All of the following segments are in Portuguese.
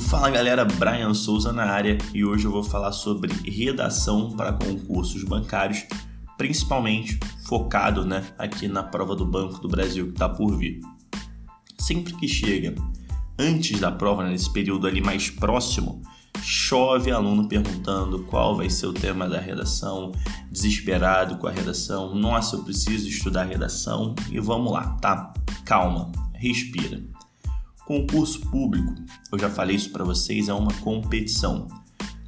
Fala galera, Brian Souza na área e hoje eu vou falar sobre redação para concursos bancários, principalmente focado né, aqui na prova do Banco do Brasil que está por vir. Sempre que chega antes da prova, né, nesse período ali mais próximo, chove aluno perguntando qual vai ser o tema da redação, desesperado com a redação, nossa, eu preciso estudar redação e vamos lá, tá? Calma, respira. Concurso público, eu já falei isso para vocês, é uma competição.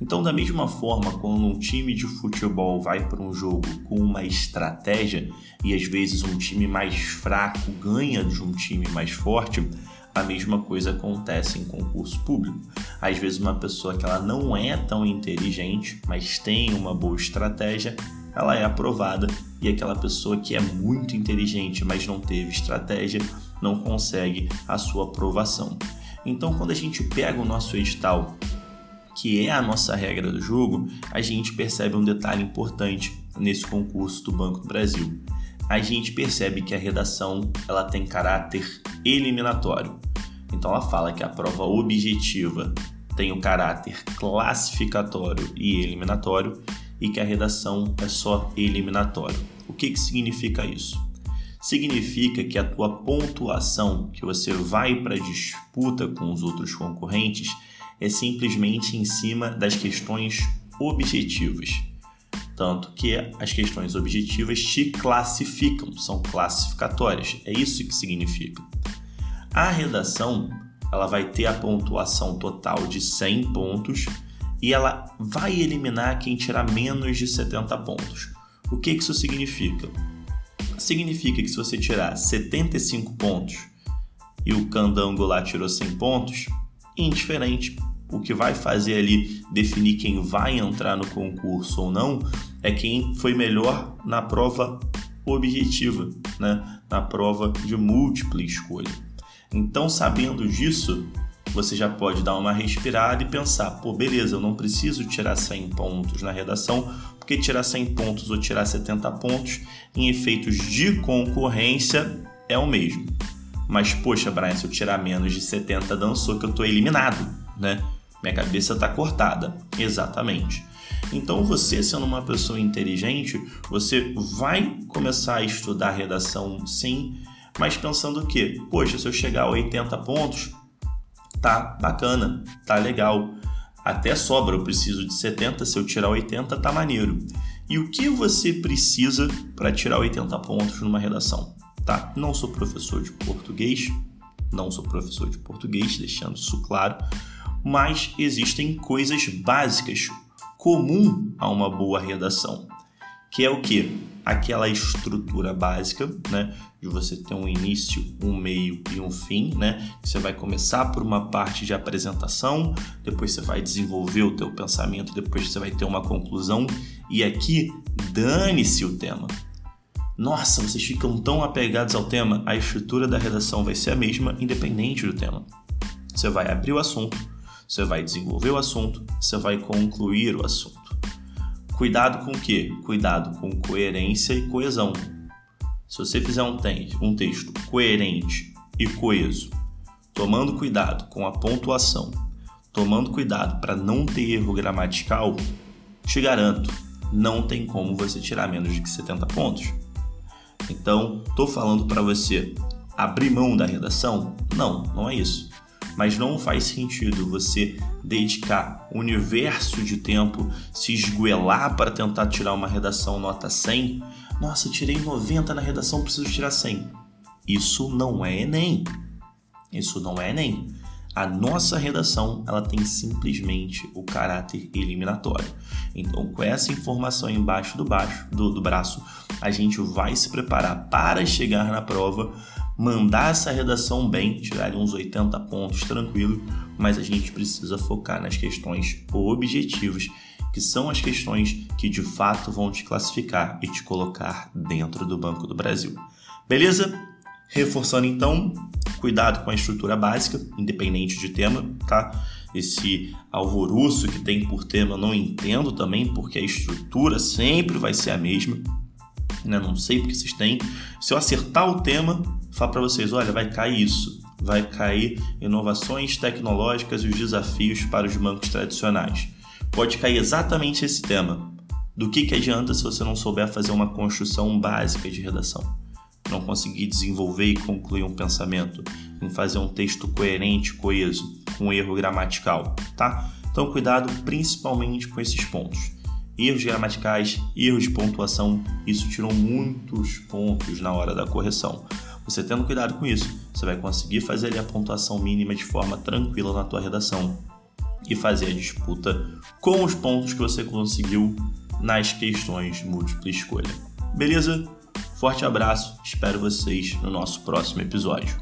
Então, da mesma forma, quando um time de futebol vai para um jogo com uma estratégia e às vezes um time mais fraco ganha de um time mais forte, a mesma coisa acontece em concurso público. Às vezes uma pessoa que ela não é tão inteligente, mas tem uma boa estratégia, ela é aprovada e aquela pessoa que é muito inteligente, mas não teve estratégia, não consegue a sua aprovação. Então, quando a gente pega o nosso edital, que é a nossa regra do jogo, a gente percebe um detalhe importante nesse concurso do Banco do Brasil. A gente percebe que a redação ela tem caráter eliminatório. Então ela fala que a prova objetiva tem o caráter classificatório e eliminatório e que a redação é só eliminatório. O que, que significa isso? Significa que a tua pontuação que você vai para disputa com os outros concorrentes é simplesmente em cima das questões objetivas. Tanto que as questões objetivas te classificam, são classificatórias. É isso que significa. A redação, ela vai ter a pontuação total de 100 pontos e ela vai eliminar quem tirar menos de 70 pontos. O que isso significa? Significa que se você tirar 75 pontos e o candango lá tirou 100 pontos, indiferente, o que vai fazer ali definir quem vai entrar no concurso ou não é quem foi melhor na prova objetiva, né? na prova de múltipla escolha. Então, sabendo disso, você já pode dar uma respirada e pensar: pô, beleza, eu não preciso tirar 100 pontos na redação, porque tirar 100 pontos ou tirar 70 pontos em efeitos de concorrência é o mesmo. Mas, poxa, Brian, se eu tirar menos de 70, dançou que eu estou eliminado, né? Minha cabeça está cortada. Exatamente. Então, você sendo uma pessoa inteligente, você vai começar a estudar redação sim, mas pensando o quê? Poxa, se eu chegar a 80 pontos, tá bacana, tá legal. Até sobra, eu preciso de 70, se eu tirar 80 tá maneiro. E o que você precisa para tirar 80 pontos numa redação? Tá? Não sou professor de português, não sou professor de português, deixando isso claro, mas existem coisas básicas comum a uma boa redação, que é o que? Aquela estrutura básica, né? De você ter um início, um meio e um fim, né? Você vai começar por uma parte de apresentação, depois você vai desenvolver o teu pensamento, depois você vai ter uma conclusão e aqui dane-se o tema. Nossa, vocês ficam tão apegados ao tema, a estrutura da redação vai ser a mesma, independente do tema. Você vai abrir o assunto, você vai desenvolver o assunto, você vai concluir o assunto. Cuidado com o quê? Cuidado com coerência e coesão. Se você fizer um, um texto coerente e coeso, tomando cuidado com a pontuação, tomando cuidado para não ter erro gramatical, te garanto, não tem como você tirar menos de 70 pontos. Então, estou falando para você abrir mão da redação? Não, não é isso mas não faz sentido você dedicar universo de tempo, se esguelar para tentar tirar uma redação nota 100. Nossa, tirei 90 na redação, preciso tirar 100. Isso não é Enem. Isso não é Enem. A nossa redação ela tem simplesmente o caráter eliminatório. Então, com essa informação embaixo do, baixo, do, do braço, a gente vai se preparar para chegar na prova mandar essa redação bem, tirar uns 80 pontos tranquilo, mas a gente precisa focar nas questões objetivas, que são as questões que de fato vão te classificar e te colocar dentro do Banco do Brasil. Beleza? Reforçando então, cuidado com a estrutura básica, independente de tema, tá? Esse alvoroço que tem por tema eu não entendo também, porque a estrutura sempre vai ser a mesma. Né? Não sei porque vocês têm. Se eu acertar o tema, falo para vocês, olha, vai cair isso. vai cair inovações tecnológicas e os desafios para os bancos tradicionais. Pode cair exatamente esse tema. Do que, que adianta se você não souber fazer uma construção básica de redação? Não conseguir desenvolver e concluir um pensamento, em fazer um texto coerente, coeso, com erro gramatical, tá? Então, cuidado principalmente com esses pontos. Erros gramaticais, erros de pontuação, isso tirou muitos pontos na hora da correção. Você tendo cuidado com isso, você vai conseguir fazer ali a pontuação mínima de forma tranquila na tua redação e fazer a disputa com os pontos que você conseguiu nas questões múltipla escolha. Beleza? Forte abraço, espero vocês no nosso próximo episódio.